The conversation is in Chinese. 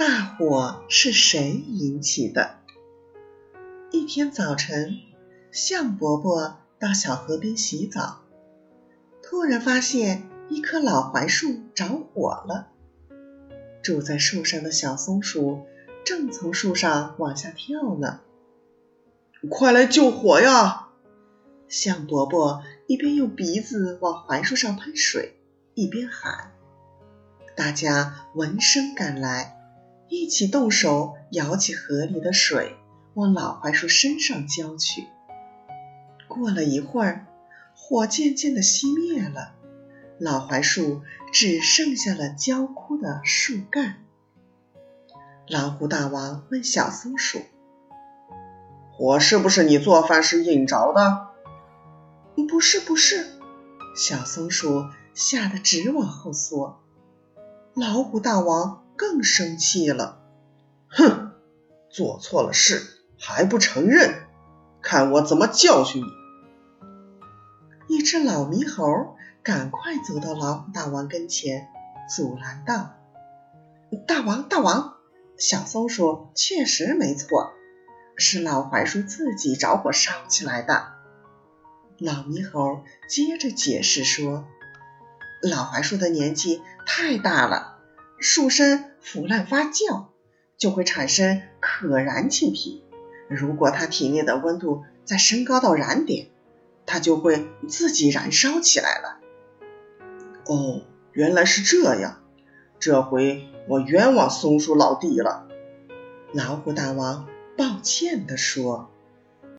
大火是谁引起的？一天早晨，象伯伯到小河边洗澡，突然发现一棵老槐树着火了。住在树上的小松鼠正从树上往下跳呢。快来救火呀！象伯伯一边用鼻子往槐树上喷水，一边喊。大家闻声赶来，一起动手舀起河里的水，往老槐树身上浇去。过了一会儿，火渐渐的熄灭了，老槐树只剩下了焦枯的树干。老虎大王问小松鼠：“火是不是你做饭时引着的？”不是不是，小松鼠吓得直往后缩。老虎大王更生气了，哼，做错了事还不承认，看我怎么教训你！一只老猕猴赶快走到老虎大王跟前，阻拦道：“大王大王，小松鼠确实没错，是老槐树自己着火烧起来的。”老猕猴接着解释说：“老槐树的年纪太大了，树身腐烂发酵，就会产生可燃气体。如果它体内的温度再升高到燃点，它就会自己燃烧起来了。”哦，原来是这样，这回我冤枉松鼠老弟了。老虎大王抱歉地说。